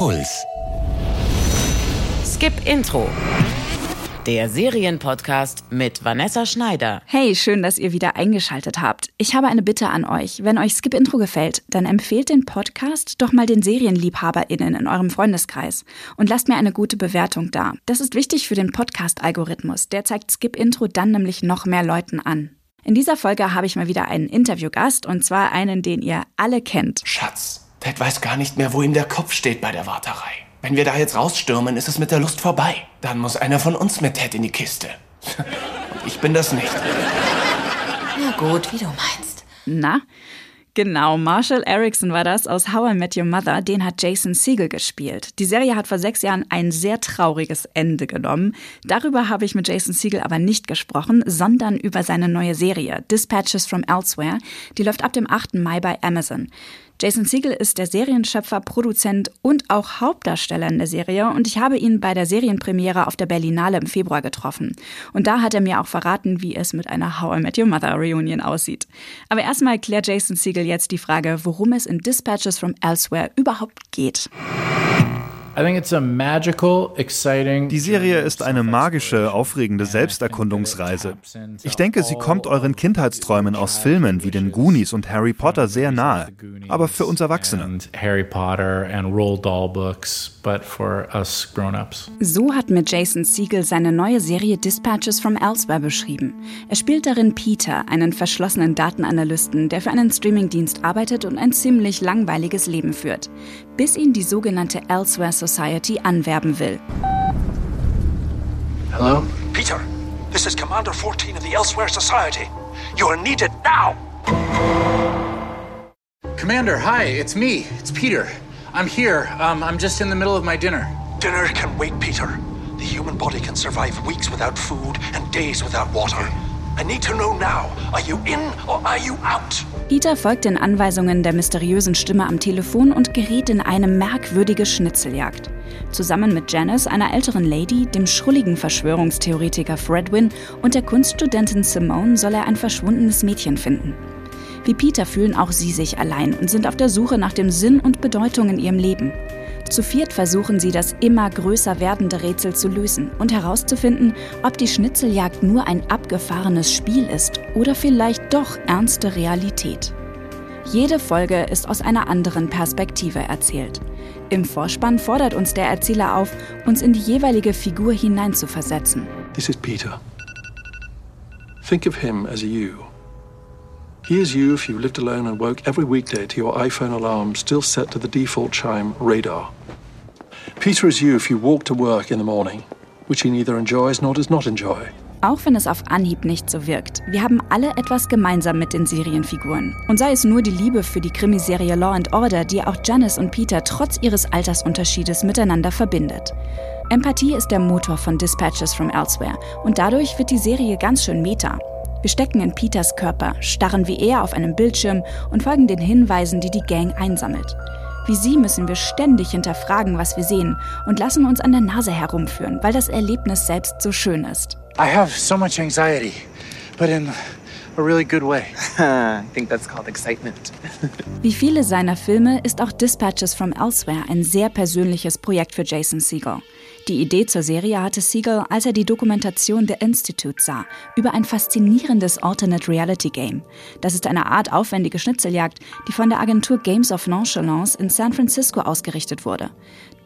Puls. Skip Intro. Der Serienpodcast mit Vanessa Schneider. Hey, schön, dass ihr wieder eingeschaltet habt. Ich habe eine Bitte an euch. Wenn euch Skip Intro gefällt, dann empfehlt den Podcast doch mal den SerienliebhaberInnen in eurem Freundeskreis und lasst mir eine gute Bewertung da. Das ist wichtig für den Podcast-Algorithmus. Der zeigt Skip Intro dann nämlich noch mehr Leuten an. In dieser Folge habe ich mal wieder einen Interviewgast und zwar einen, den ihr alle kennt. Schatz, Ted weiß gar nicht mehr, wo ihm der Kopf steht bei der Warterei. Wenn wir da jetzt rausstürmen, ist es mit der Lust vorbei. Dann muss einer von uns mit Ted in die Kiste. Und ich bin das nicht. Na gut, wie du meinst. Na? Genau, Marshall Erickson war das aus How I Met Your Mother. Den hat Jason Siegel gespielt. Die Serie hat vor sechs Jahren ein sehr trauriges Ende genommen. Darüber habe ich mit Jason Siegel aber nicht gesprochen, sondern über seine neue Serie Dispatches from Elsewhere. Die läuft ab dem 8. Mai bei Amazon. Jason Siegel ist der Serienschöpfer, Produzent und auch Hauptdarsteller in der Serie und ich habe ihn bei der Serienpremiere auf der Berlinale im Februar getroffen. Und da hat er mir auch verraten, wie es mit einer How I Met Your Mother Reunion aussieht. Aber erstmal klärt Jason Siegel jetzt die Frage, worum es in Dispatches from Elsewhere überhaupt geht. Die Serie ist eine magische, aufregende Selbsterkundungsreise. Ich denke, sie kommt euren Kindheitsträumen aus Filmen wie den Goonies und Harry Potter sehr nahe, aber für uns Erwachsene. So hat mir Jason Siegel seine neue Serie Dispatches from Elsewhere beschrieben. Er spielt darin Peter, einen verschlossenen Datenanalysten, der für einen Streamingdienst arbeitet und ein ziemlich langweiliges Leben führt, bis ihn die sogenannte Elsewhere Society anwerben will. Hello? Peter, this is Commander 14 of the Elsewhere Society. You are needed now! Commander, hi, it's me. It's Peter. I'm here. Um, I'm just in the middle of my dinner. Dinner can wait, Peter. The human body can survive weeks without food and days without water. Peter folgt den Anweisungen der mysteriösen Stimme am Telefon und gerät in eine merkwürdige Schnitzeljagd. Zusammen mit Janice, einer älteren Lady, dem schrulligen Verschwörungstheoretiker Fredwin und der Kunststudentin Simone soll er ein verschwundenes Mädchen finden. Wie Peter fühlen auch sie sich allein und sind auf der Suche nach dem Sinn und Bedeutung in ihrem Leben. Zu viert versuchen sie, das immer größer werdende Rätsel zu lösen und herauszufinden, ob die Schnitzeljagd nur ein abgefahrenes Spiel ist oder vielleicht doch ernste Realität. Jede Folge ist aus einer anderen Perspektive erzählt. Im Vorspann fordert uns der Erzähler auf, uns in die jeweilige Figur hineinzuversetzen. This is Peter. Think of him as you. He is you if you lived alone and woke every weekday to your iPhone alarm still set to the default chime radar. Peter is you if you walk to work in the morning, which he neither enjoys nor does not enjoy. Auch wenn es auf Anhieb nicht so wirkt, wir haben alle etwas gemeinsam mit den Serienfiguren. Und sei es nur die Liebe für die Krimiserie Law and Order, die auch Janice und Peter trotz ihres Altersunterschiedes miteinander verbindet. Empathie ist der Motor von Dispatches from Elsewhere und dadurch wird die Serie ganz schön meta. Wir stecken in Peters Körper, starren wie er auf einem Bildschirm und folgen den Hinweisen, die die Gang einsammelt. Wie sie müssen wir ständig hinterfragen, was wir sehen und lassen uns an der Nase herumführen, weil das Erlebnis selbst so schön ist. I have so much anxiety, but in a really good way. I think that's called excitement. Wie viele seiner Filme ist auch Dispatches from Elsewhere ein sehr persönliches Projekt für Jason Segel. Die Idee zur Serie hatte Siegel, als er die Dokumentation The Institute sah, über ein faszinierendes Alternate Reality Game. Das ist eine Art aufwendige Schnitzeljagd, die von der Agentur Games of Nonchalance in San Francisco ausgerichtet wurde.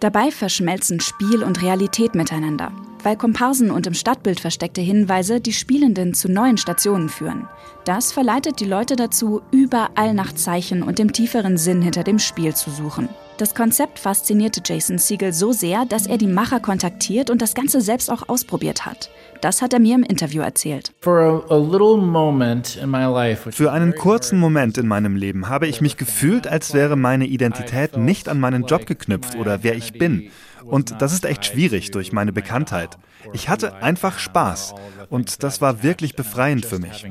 Dabei verschmelzen Spiel und Realität miteinander, weil Komparsen und im Stadtbild versteckte Hinweise die Spielenden zu neuen Stationen führen. Das verleitet die Leute dazu, überall nach Zeichen und dem tieferen Sinn hinter dem Spiel zu suchen. Das Konzept faszinierte Jason Siegel so sehr, dass er die Macher kontaktiert und das Ganze selbst auch ausprobiert hat. Das hat er mir im Interview erzählt. Für einen kurzen Moment in meinem Leben habe ich mich gefühlt, als wäre meine Identität nicht an meinen Job geknüpft oder wer ich bin. Und das ist echt schwierig durch meine Bekanntheit. Ich hatte einfach Spaß und das war wirklich befreiend für mich.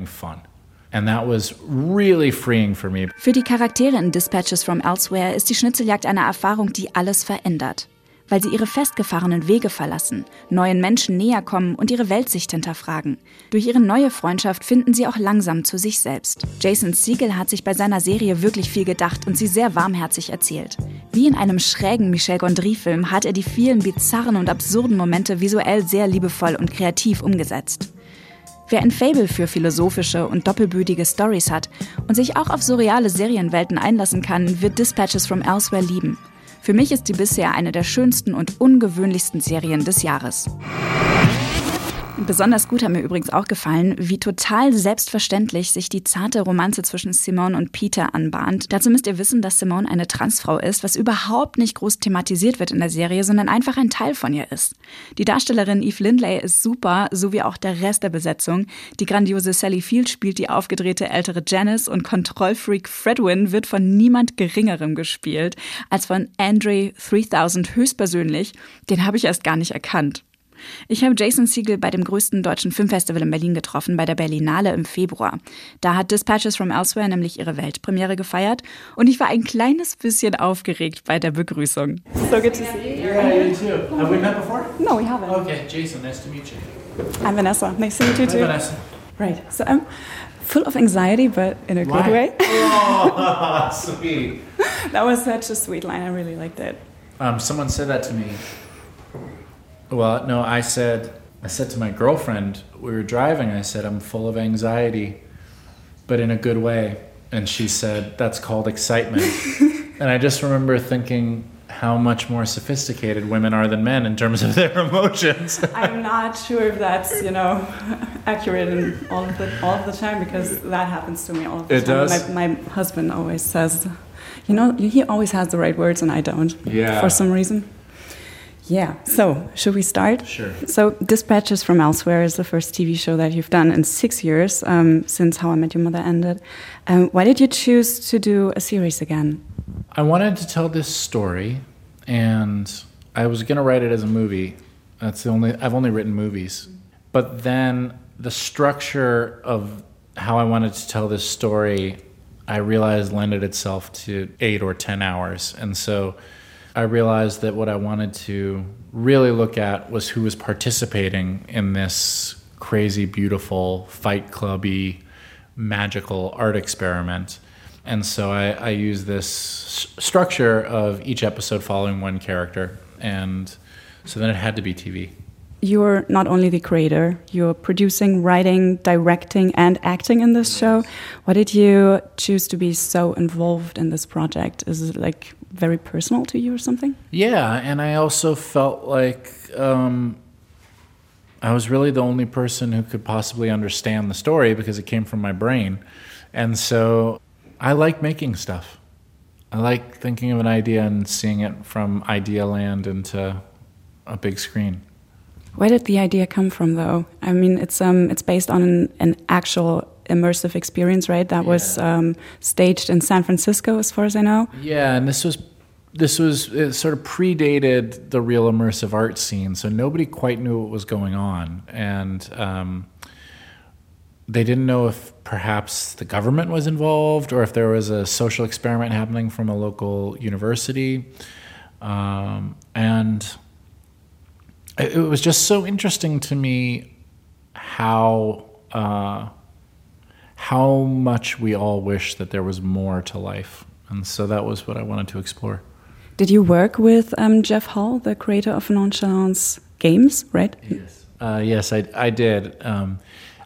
Für die Charaktere in Dispatches from Elsewhere ist die Schnitzeljagd eine Erfahrung, die alles verändert. Weil sie ihre festgefahrenen Wege verlassen, neuen Menschen näher kommen und ihre Weltsicht hinterfragen. Durch ihre neue Freundschaft finden sie auch langsam zu sich selbst. Jason Siegel hat sich bei seiner Serie wirklich viel gedacht und sie sehr warmherzig erzählt. Wie in einem schrägen Michel Gondry-Film hat er die vielen bizarren und absurden Momente visuell sehr liebevoll und kreativ umgesetzt. Wer ein Fable für philosophische und doppelbödige Stories hat und sich auch auf surreale Serienwelten einlassen kann, wird Dispatches from Elsewhere lieben. Für mich ist sie bisher eine der schönsten und ungewöhnlichsten Serien des Jahres. Besonders gut hat mir übrigens auch gefallen, wie total selbstverständlich sich die zarte Romanze zwischen Simone und Peter anbahnt. Dazu müsst ihr wissen, dass Simone eine Transfrau ist, was überhaupt nicht groß thematisiert wird in der Serie, sondern einfach ein Teil von ihr ist. Die Darstellerin Eve Lindley ist super, so wie auch der Rest der Besetzung. Die grandiose Sally Field spielt die aufgedrehte ältere Janice und Kontrollfreak Fredwin wird von niemand Geringerem gespielt als von Andre 3000 höchstpersönlich. Den habe ich erst gar nicht erkannt. Ich habe Jason Siegel bei dem größten deutschen Filmfestival in Berlin getroffen, bei der Berlinale im Februar. Da hat Dispatches from Elsewhere nämlich ihre Weltpremiere gefeiert und ich war ein kleines bisschen aufgeregt bei der Begrüßung. So good to see you. Yeah, you too. Have we met before? No, we haven't. Okay, Jason, nice to meet you. I'm Vanessa. Nice to meet you Hi, too. Vanessa. Right. So I'm full of anxiety, but in a good way. Oh, sweet. That was such a sweet line. I really liked it. Um, someone said that to me. Well, no, I said, I said to my girlfriend, we were driving, I said, I'm full of anxiety, but in a good way. And she said, that's called excitement. and I just remember thinking how much more sophisticated women are than men in terms of their emotions. I'm not sure if that's you know accurate in all of the all of the time because that happens to me all the It time. does? My, my husband always says, you know, he always has the right words and I don't. Yeah. For some reason. Yeah. So should we start? Sure. So Dispatches from Elsewhere is the first TV show that you've done in six years um, since How I Met Your Mother ended. Um, why did you choose to do a series again? I wanted to tell this story, and I was going to write it as a movie. That's the only I've only written movies, but then the structure of how I wanted to tell this story, I realized lended itself to eight or ten hours, and so I realized that what I wanted to really look at was who was participating in this crazy, beautiful, fight clubby, magical art experiment. And so I, I use this structure of each episode following one character. And so then it had to be TV. You're not only the creator, you're producing, writing, directing, and acting in this show. Why did you choose to be so involved in this project? Is it like very personal to you or something? Yeah, and I also felt like um, I was really the only person who could possibly understand the story because it came from my brain. And so I like making stuff. I like thinking of an idea and seeing it from idea land into a big screen. Where did the idea come from, though? I mean, it's um, it's based on an, an actual immersive experience, right? That was um, staged in San Francisco, as far as I know. Yeah, and this was this was it sort of predated the real immersive art scene, so nobody quite knew what was going on, and um, they didn't know if perhaps the government was involved or if there was a social experiment happening from a local university, um, and it, it was just so interesting to me how. Uh, how much we all wish that there was more to life. And so that was what I wanted to explore. Did you work with um, Jeff Hull, the creator of Nonchalance Games, right? Yes. Uh, yes, I, I did. Um,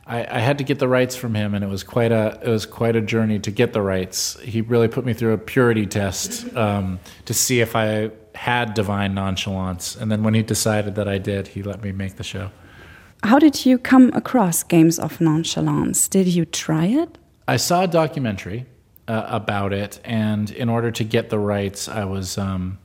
I, I had to get the rights from him, and it was quite a it was quite a journey to get the rights. He really put me through a purity test um, to see if I had divine nonchalance, and then when he decided that I did, he let me make the show. How did you come across Games of Nonchalance? Did you try it? I saw a documentary uh, about it, and in order to get the rights, I was um,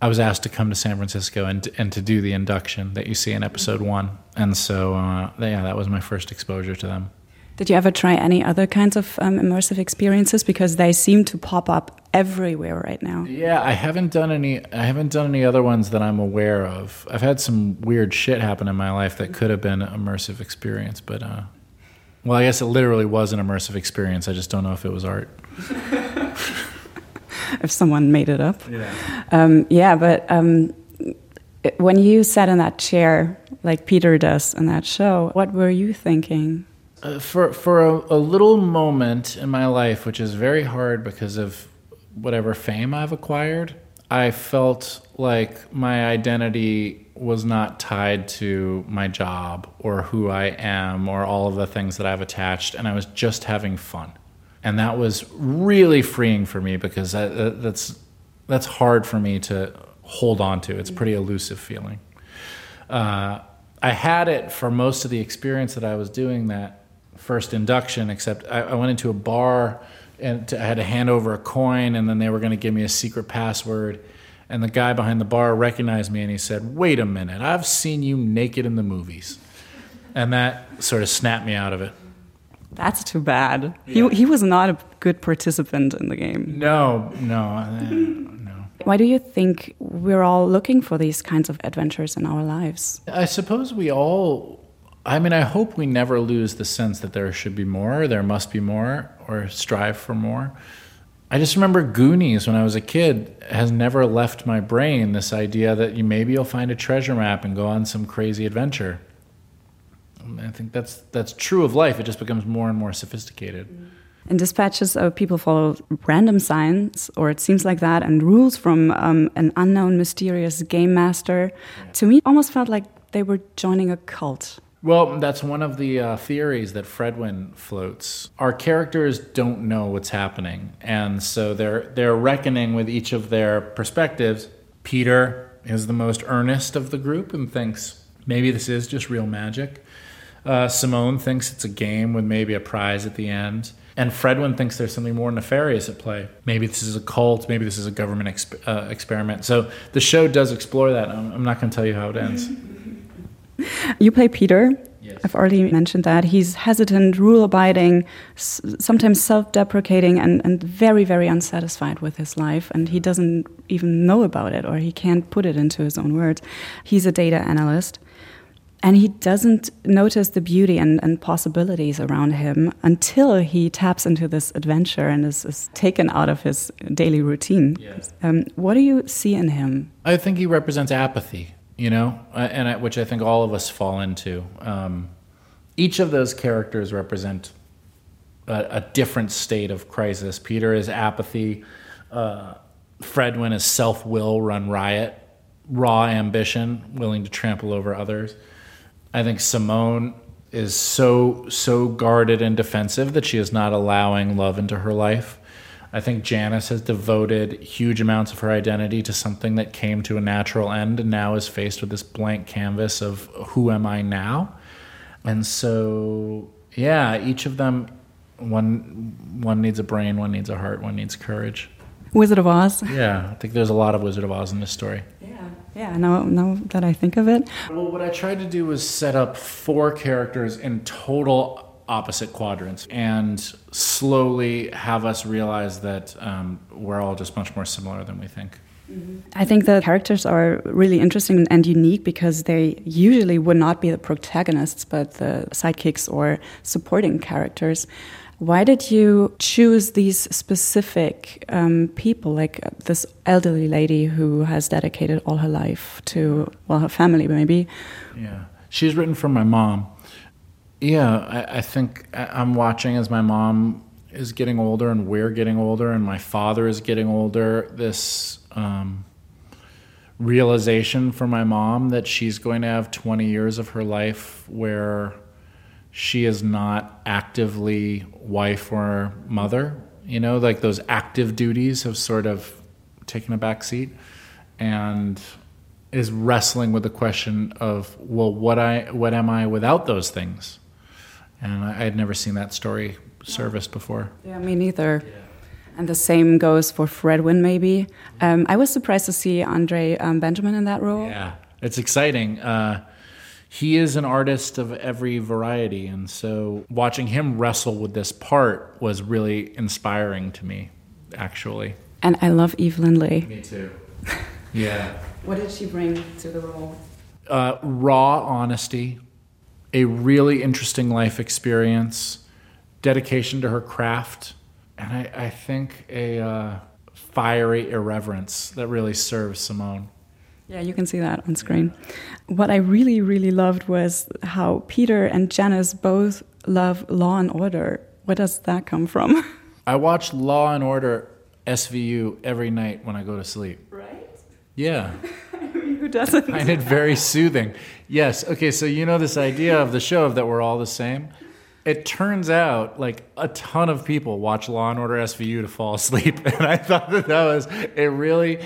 I was asked to come to San Francisco and and to do the induction that you see in episode one. And so, uh, yeah, that was my first exposure to them. Did you ever try any other kinds of um, immersive experiences? Because they seem to pop up everywhere right now. Yeah, I haven't done any. I haven't done any other ones that I'm aware of. I've had some weird shit happen in my life that could have been an immersive experience, but uh, well, I guess it literally was an immersive experience. I just don't know if it was art. if someone made it up. Yeah. Um, yeah, but um, when you sat in that chair, like Peter does in that show, what were you thinking? Uh, for for a, a little moment in my life, which is very hard because of whatever fame I've acquired, I felt like my identity was not tied to my job or who I am or all of the things that I've attached, and I was just having fun. And that was really freeing for me because that, that's that's hard for me to hold on to. It's a pretty elusive feeling. Uh, I had it for most of the experience that I was doing that first induction, except I, I went into a bar and to, I had to hand over a coin, and then they were going to give me a secret password. And the guy behind the bar recognized me and he said, Wait a minute, I've seen you naked in the movies. And that sort of snapped me out of it. That's too bad. Yeah. He, he was not a good participant in the game. No, no, no. Why do you think we're all looking for these kinds of adventures in our lives? I suppose we all I mean, I hope we never lose the sense that there should be more, there must be more, or strive for more. I just remember Goonies when I was a kid has never left my brain this idea that you maybe you'll find a treasure map and go on some crazy adventure. I think that's that's true of life. It just becomes more and more sophisticated. In dispatches, uh, people follow random signs, or it seems like that, and rules from um, an unknown, mysterious game master. Yeah. To me, almost felt like they were joining a cult. Well, that's one of the uh, theories that Fredwin floats. Our characters don't know what's happening, and so they're they're reckoning with each of their perspectives. Peter is the most earnest of the group and thinks maybe this is just real magic. Uh, Simone thinks it's a game with maybe a prize at the end. And Fredwin thinks there's something more nefarious at play. Maybe this is a cult. Maybe this is a government exp- uh, experiment. So the show does explore that. I'm, I'm not going to tell you how it ends. You play Peter. Yes. I've already mentioned that. He's hesitant, rule abiding, sometimes self deprecating, and, and very, very unsatisfied with his life. And he doesn't even know about it or he can't put it into his own words. He's a data analyst. And he doesn't notice the beauty and, and possibilities around him until he taps into this adventure and is, is taken out of his daily routine. Um, what do you see in him? I think he represents apathy you know, and I, which I think all of us fall into. Um, each of those characters represent a, a, different state of crisis. Peter is apathy. Uh, Fredwin is self will run riot, raw ambition, willing to trample over others. I think Simone is so so guarded and defensive that she is not allowing love into her life. I think Janice has devoted huge amounts of her identity to something that came to a natural end and now is faced with this blank canvas of who am I now? And so, yeah, each of them one one needs a brain, one needs a heart, one needs courage. Wizard of Oz. Yeah, I think there's a lot of Wizard of Oz in this story. Yeah, yeah. Now, now that I think of it. Well, what I tried to do was set up four characters in total opposite quadrants and slowly have us realize that um, we're all just much more similar than we think. Mm-hmm. I think the characters are really interesting and unique because they usually would not be the protagonists, but the sidekicks or supporting characters. Why did you choose these specific um, people, like this elderly lady who has dedicated all her life to, well, her family maybe? Yeah. She's written from my mom. Yeah, I, I think I'm watching as my mom is getting older and we're getting older and my father is getting older. This um, realization for my mom that she's going to have 20 years of her life where she is not actively wife or mother. You know, like those active duties have sort of taken a back seat and is wrestling with the question of, well, what I what am I without those things? And I had never seen that story serviced before. Yeah, me neither. Yeah. And the same goes for Fredwin, maybe. Um, I was surprised to see Andre um, Benjamin in that role. Yeah, it's exciting. Uh, he is an artist of every variety, and so watching him wrestle with this part was really inspiring to me, actually. And I love Eve Lindley. Me too. Yeah. what did she bring to the role? Uh, raw honesty, a really interesting life experience, dedication to her craft, and I, I think a uh, fiery irreverence that really serves Simone. Yeah, you can see that on screen. What I really, really loved was how Peter and Janice both love Law and Order. Where does that come from? I watch Law and Order SVU every night when I go to sleep. Right? Yeah. Who doesn't? I find it very soothing. Yes. Okay. So you know this idea of the show of that we're all the same. It turns out like a ton of people watch Law and Order SVU to fall asleep, and I thought that that was a really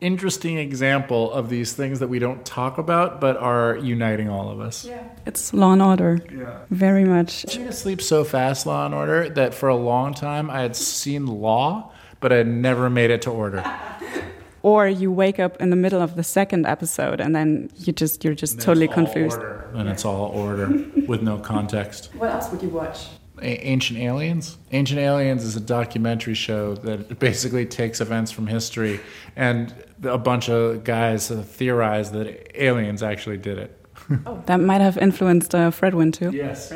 interesting example of these things that we don't talk about but are uniting all of us. Yeah. It's Law and Order. Yeah. Very much. I went to sleep so fast, Law and Order, that for a long time I had seen Law, but I had never made it to Order. Or you wake up in the middle of the second episode and then you just you're just totally It's all confused. order, and it's all order with no context. What else would you watch? A- Ancient Aliens. Ancient Aliens is a documentary show that basically takes events from history, and a bunch of guys theorize that aliens actually did it. oh, That might have influenced uh, Fredwin too. Yes.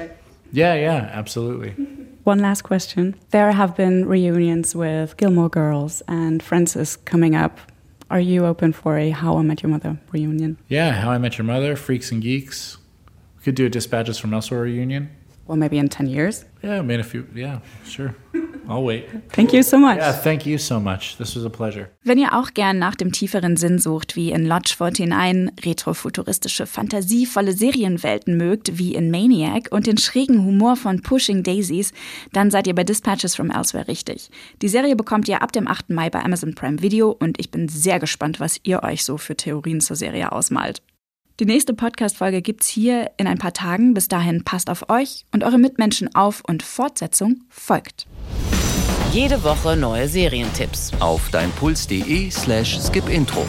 Yeah, yeah, absolutely. One last question. There have been reunions with Gilmore Girls and Friends is coming up. Are you open for a How I Met Your Mother reunion? Yeah, How I Met Your Mother, Freaks and Geeks. We could do a Dispatches from Elsewhere reunion. Well, maybe in 10 years. Yeah, I mean, if you, yeah, sure. I'll wait. Thank you so much. Yeah, thank you so much. This was a pleasure. Wenn ihr auch gern nach dem tieferen Sinn sucht, wie in Lodge 49, retrofuturistische, fantasievolle Serienwelten mögt, wie in Maniac und den schrägen Humor von Pushing Daisies, dann seid ihr bei Dispatches from Elsewhere richtig. Die Serie bekommt ihr ab dem 8. Mai bei Amazon Prime Video und ich bin sehr gespannt, was ihr euch so für Theorien zur Serie ausmalt. Die nächste Podcast-Folge gibt's hier in ein paar Tagen. Bis dahin passt auf euch und eure Mitmenschen auf und Fortsetzung folgt. Jede Woche neue Serientipps. Auf deinpuls.de slash skipintro.